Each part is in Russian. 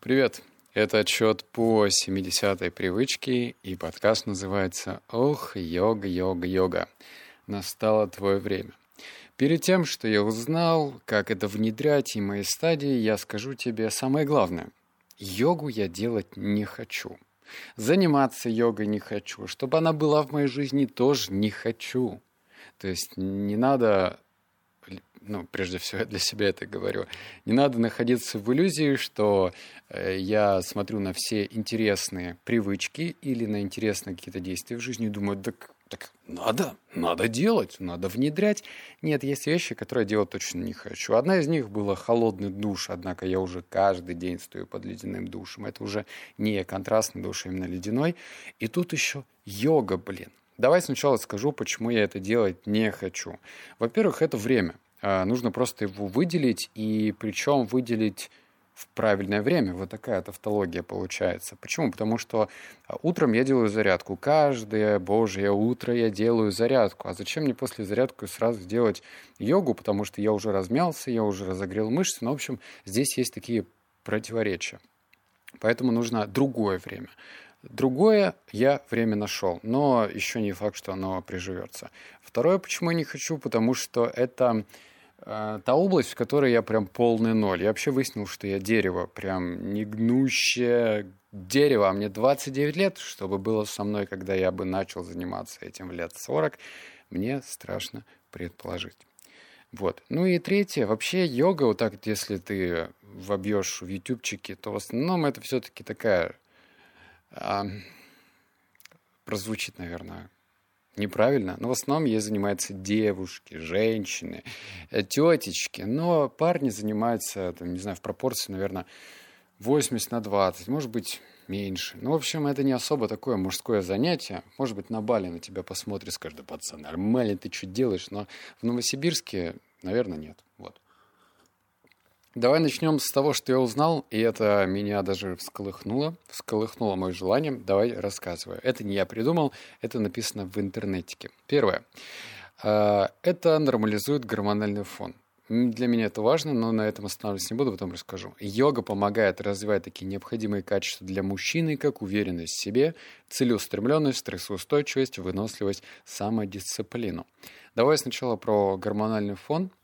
Привет! Это отчет по 70-й привычке, и подкаст называется «Ох, йога, йога, йога». Настало твое время. Перед тем, что я узнал, как это внедрять и мои стадии, я скажу тебе самое главное. Йогу я делать не хочу. Заниматься йогой не хочу. Чтобы она была в моей жизни, тоже не хочу. То есть не надо ну, прежде всего, я для себя это говорю, не надо находиться в иллюзии, что э, я смотрю на все интересные привычки или на интересные какие-то действия в жизни и думаю, так, так надо, надо делать, надо внедрять. Нет, есть вещи, которые я делать точно не хочу. Одна из них была холодный душ, однако я уже каждый день стою под ледяным душем. Это уже не контрастный душ, а именно ледяной. И тут еще йога, блин. Давай сначала скажу, почему я это делать не хочу. Во-первых, это время. А, нужно просто его выделить, и причем выделить в правильное время. Вот такая тавтология получается. Почему? Потому что а, утром я делаю зарядку. Каждое божье утро я делаю зарядку. А зачем мне после зарядки сразу сделать йогу? Потому что я уже размялся, я уже разогрел мышцы. Ну, в общем, здесь есть такие противоречия. Поэтому нужно другое время. Другое я время нашел, но еще не факт, что оно приживется. Второе, почему я не хочу, потому что это та область, в которой я прям полный ноль. Я вообще выяснил, что я дерево, прям негнущее дерево. А мне 29 лет, чтобы было со мной, когда я бы начал заниматься этим в лет 40, мне страшно предположить. Вот. Ну и третье, вообще йога, вот так, если ты вобьешь в ютубчике, то в основном это все-таки такая а, прозвучит, наверное, неправильно, но в основном ей занимаются девушки, женщины, э, тетечки, но парни занимаются, там, не знаю, в пропорции, наверное, 80 на 20, может быть, меньше. Ну, в общем, это не особо такое мужское занятие. Может быть, на Бали на тебя посмотрит, скажет, да, пацан, нормально ты что делаешь, но в Новосибирске, наверное, нет. Вот. Давай начнем с того, что я узнал, и это меня даже всколыхнуло, всколыхнуло мое желание. Давай рассказываю. Это не я придумал, это написано в интернете. Первое. А, это нормализует гормональный фон. Для меня это важно, но на этом останавливаться не буду, потом расскажу. Йога помогает развивать такие необходимые качества для мужчины, как уверенность в себе, целеустремленность, стрессоустойчивость, выносливость, самодисциплину. Давай сначала про гормональный фон –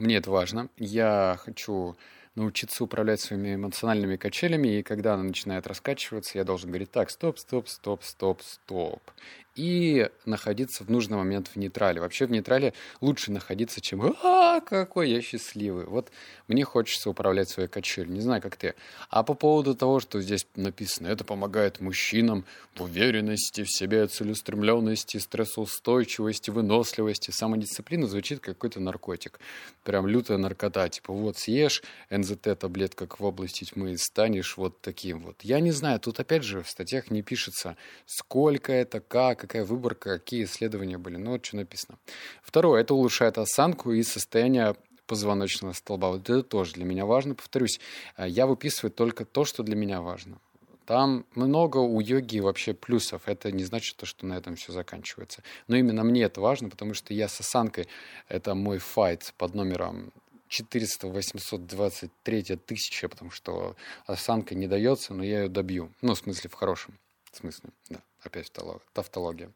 мне это важно. Я хочу научиться управлять своими эмоциональными качелями, и когда она начинает раскачиваться, я должен говорить так, стоп, стоп, стоп, стоп, стоп и находиться в нужный момент в нейтрале. Вообще в нейтрале лучше находиться, чем «А, какой я счастливый». Вот мне хочется управлять своей качелью. Не знаю, как ты. А по поводу того, что здесь написано, это помогает мужчинам в уверенности в себе, целеустремленности, стрессоустойчивости, выносливости, самодисциплина, звучит как какой-то наркотик. Прям лютая наркота. Типа вот съешь НЗТ таблетка в области тьмы и станешь вот таким вот. Я не знаю, тут опять же в статьях не пишется, сколько это, как, какая выборка, какие исследования были. Ну, вот что написано. Второе, это улучшает осанку и состояние позвоночного столба. Вот это тоже для меня важно. Повторюсь, э, я выписываю только то, что для меня важно. Там много у йоги вообще плюсов. Это не значит, то, что на этом все заканчивается. Но именно мне это важно, потому что я с осанкой, это мой файт под номером 400, 823 тысяча, потому что осанка не дается, но я ее добью. Ну, в смысле, в хорошем смысле, да. Опять тавтология.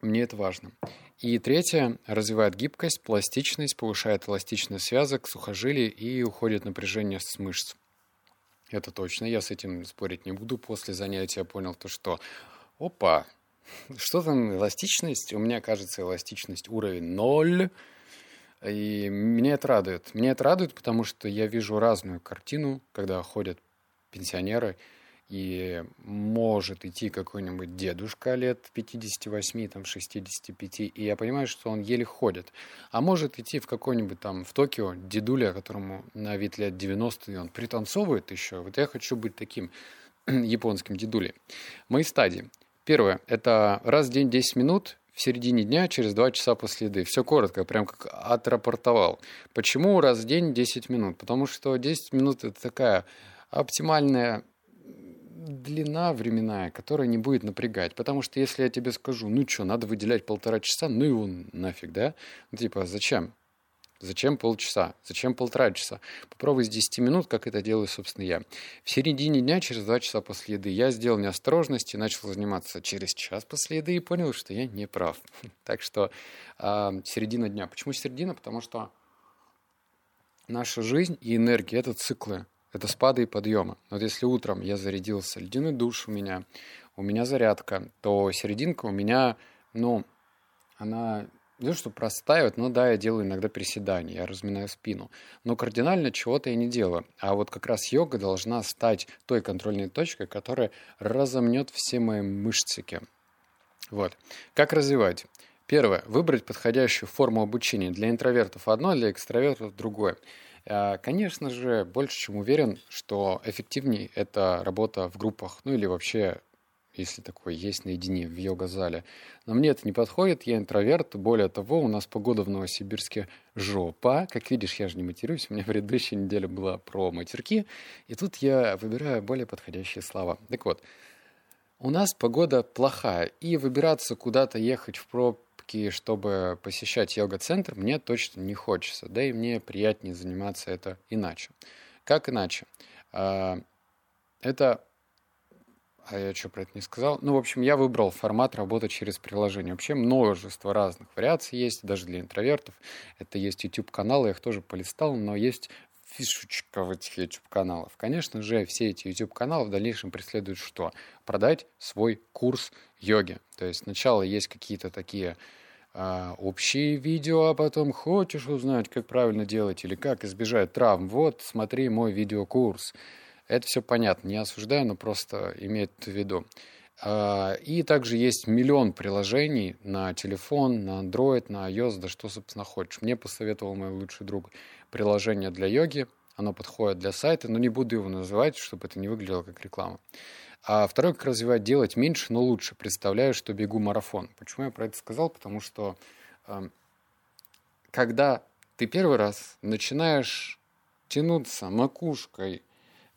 Мне это важно. И третье, развивает гибкость, пластичность, повышает эластичность связок, сухожилий и уходит напряжение с мышц. Это точно, я с этим спорить не буду. После занятия понял то, что опа, что там эластичность? У меня, кажется, эластичность уровень ноль. И меня это радует. Меня это радует, потому что я вижу разную картину, когда ходят пенсионеры – и может идти какой-нибудь дедушка лет 58, там, 65, и я понимаю, что он еле ходит. А может идти в какой-нибудь там в Токио дедуля, которому на вид лет 90, и он пританцовывает еще. Вот я хочу быть таким японским дедулей. Мои стадии. Первое – это раз в день 10 минут, в середине дня, через 2 часа после еды. Все коротко, прям как отрапортовал. Почему раз в день 10 минут? Потому что 10 минут – это такая оптимальная длина временная, которая не будет напрягать. Потому что если я тебе скажу, ну что, надо выделять полтора часа, ну его нафиг, да? Ну, типа, зачем? Зачем полчаса? Зачем полтора часа? Попробуй с 10 минут, как это делаю, собственно, я. В середине дня, через 2 часа после еды, я сделал неосторожность и начал заниматься через час после еды и понял, что я не прав. Так что э, середина дня. Почему середина? Потому что наша жизнь и энергия — это циклы, это спады и подъемы. Вот если утром я зарядился, ледяной душ у меня, у меня зарядка, то серединка у меня, ну, она не то, что простаивает, но да, я делаю иногда приседания, я разминаю спину. Но кардинально чего-то я не делаю. А вот как раз йога должна стать той контрольной точкой, которая разомнет все мои мышцики. Вот. Как развивать? Первое. Выбрать подходящую форму обучения. Для интровертов одно, для экстравертов другое. А, конечно же, больше чем уверен, что эффективнее это работа в группах, ну или вообще если такое есть наедине в йога-зале. Но мне это не подходит, я интроверт. Более того, у нас погода в Новосибирске жопа. Как видишь, я же не матерюсь. У меня предыдущая неделя была про матерки. И тут я выбираю более подходящие слова. Так вот, у нас погода плохая. И выбираться куда-то, ехать в пробки, чтобы посещать йога-центр, мне точно не хочется. Да и мне приятнее заниматься это иначе. Как иначе? А, это а я что про это не сказал? Ну, в общем, я выбрал формат работы через приложение. Вообще множество разных вариаций есть, даже для интровертов. Это есть YouTube-каналы, я их тоже полистал, но есть фишечка в этих YouTube-каналов. Конечно же, все эти YouTube-каналы в дальнейшем преследуют что? Продать свой курс йоги. То есть сначала есть какие-то такие а, общие видео, а потом хочешь узнать, как правильно делать или как избежать травм. Вот, смотри мой видеокурс. Это все понятно, не осуждаю, но просто имеет в виду. А, и также есть миллион приложений на телефон, на Android, на iOS, да что, собственно, хочешь. Мне посоветовал мой лучший друг приложение для йоги. Оно подходит для сайта, но не буду его называть, чтобы это не выглядело как реклама. А второй, как развивать, делать меньше, но лучше. Представляю, что бегу марафон. Почему я про это сказал? Потому что э, когда ты первый раз начинаешь тянуться макушкой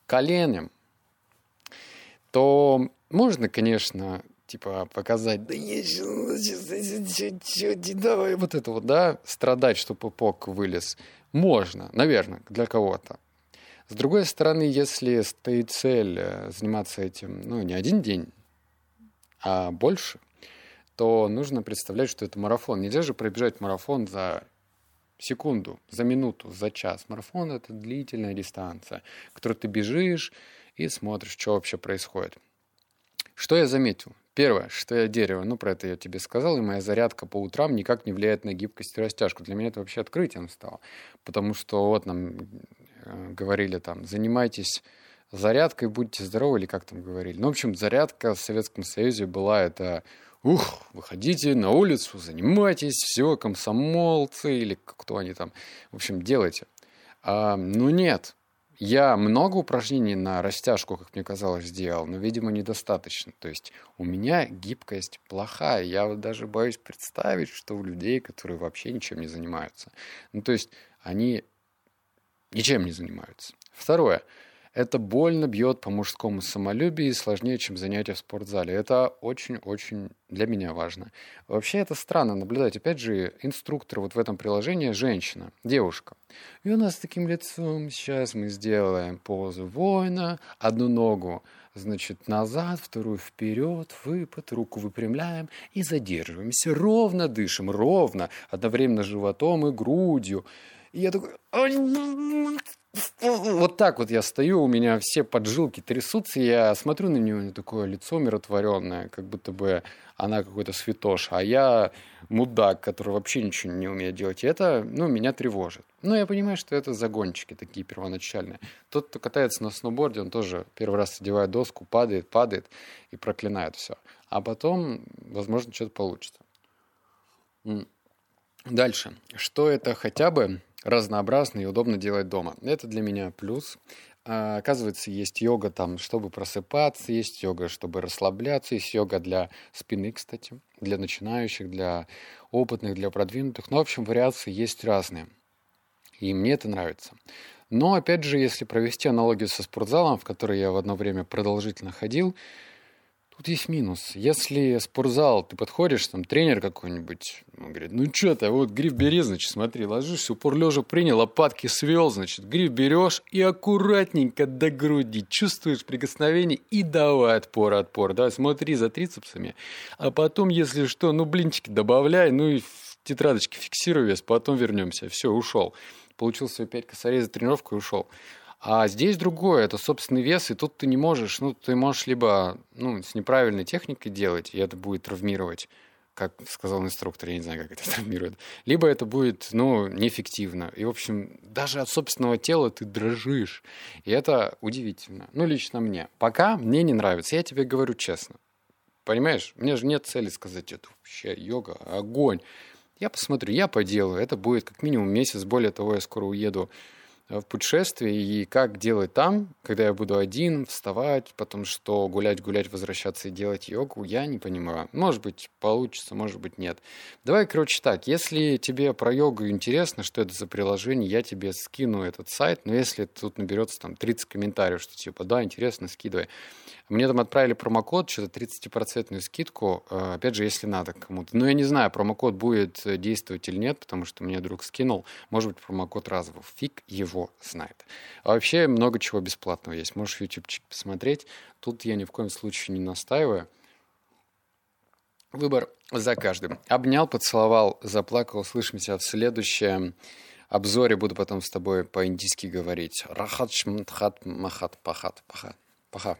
коленем, то можно, конечно, типа показать, да я давай вот это вот, да, страдать, что пупок вылез. Можно, наверное, для кого-то. С другой стороны, если стоит цель э, заниматься этим, ну, не один день, а больше, то нужно представлять, что это марафон. Нельзя же пробежать марафон за секунду, за минуту, за час. Марафон — это длительная дистанция, которую ты бежишь и смотришь, что вообще происходит. Что я заметил? Первое, что я дерево, ну, про это я тебе сказал, и моя зарядка по утрам никак не влияет на гибкость и растяжку. Для меня это вообще открытием стало. Потому что вот нам э, говорили там, занимайтесь зарядкой, будьте здоровы, или как там говорили. Ну, в общем, зарядка в Советском Союзе была это ух, выходите на улицу, занимайтесь, все, комсомолцы или кто они там, в общем, делайте. А, ну нет, я много упражнений на растяжку, как мне казалось, сделал, но, видимо, недостаточно. То есть у меня гибкость плохая. Я вот даже боюсь представить, что у людей, которые вообще ничем не занимаются. Ну, то есть они ничем не занимаются. Второе это больно бьет по мужскому самолюбию и сложнее, чем занятие в спортзале. Это очень-очень для меня важно. Вообще это странно наблюдать. Опять же, инструктор вот в этом приложении женщина, девушка. И у нас с таким лицом сейчас мы сделаем позу воина, одну ногу значит, назад, вторую вперед, выпад, руку выпрямляем и задерживаемся. Ровно дышим, ровно, одновременно животом и грудью. И я такой, вот так вот я стою, у меня все поджилки трясутся, я смотрю на нее, у нее такое лицо миротворенное, как будто бы она какой-то святош, а я мудак, который вообще ничего не умеет делать. И это, ну, меня тревожит. Но я понимаю, что это загончики такие первоначальные. Тот, кто катается на сноуборде, он тоже первый раз одевает доску, падает, падает и проклинает все. А потом, возможно, что-то получится. Дальше. Что это хотя бы разнообразно и удобно делать дома. Это для меня плюс. А, оказывается, есть йога там, чтобы просыпаться, есть йога, чтобы расслабляться, есть йога для спины, кстати, для начинающих, для опытных, для продвинутых. Ну, в общем, вариации есть разные. И мне это нравится. Но, опять же, если провести аналогию со спортзалом, в который я в одно время продолжительно ходил, Тут есть минус. Если спортзал, ты подходишь, там тренер какой-нибудь, он говорит, ну что ты, вот гриф бери, значит, смотри, ложишься, упор лежа принял, лопатки свел, значит, гриф берешь и аккуратненько до груди чувствуешь прикосновение и давай отпор, отпор, да, смотри за трицепсами, а потом, если что, ну блинчики добавляй, ну и в тетрадочке фиксируй вес, потом вернемся, все, ушел. Получил свои 5 косарей за тренировку и ушел. А здесь другое, это собственный вес, и тут ты не можешь, ну, ты можешь либо ну, с неправильной техникой делать, и это будет травмировать, как сказал инструктор, я не знаю, как это травмирует, либо это будет, ну, неэффективно. И, в общем, даже от собственного тела ты дрожишь. И это удивительно. Ну, лично мне. Пока мне не нравится, я тебе говорю честно. Понимаешь, меня же нет цели сказать, это вообще йога, огонь. Я посмотрю, я поделаю. Это будет как минимум месяц. Более того, я скоро уеду в путешествии и как делать там, когда я буду один, вставать, потом что, гулять, гулять, возвращаться и делать йогу, я не понимаю. Может быть, получится, может быть, нет. Давай, короче, так, если тебе про йогу интересно, что это за приложение, я тебе скину этот сайт, но если тут наберется там 30 комментариев, что типа, да, интересно, скидывай. Мне там отправили промокод, что-то 30% скидку, э, опять же, если надо кому-то. Но я не знаю, промокод будет действовать или нет, потому что мне друг скинул. Может быть, промокод разовый. Фиг его знает. А вообще много чего бесплатного есть. Можешь ютубчик посмотреть. Тут я ни в коем случае не настаиваю. Выбор за каждым. Обнял, поцеловал, заплакал. Услышимся в следующем обзоре. Буду потом с тобой по-индийски говорить. Рахат шмтхат махат пахат паха. Паха.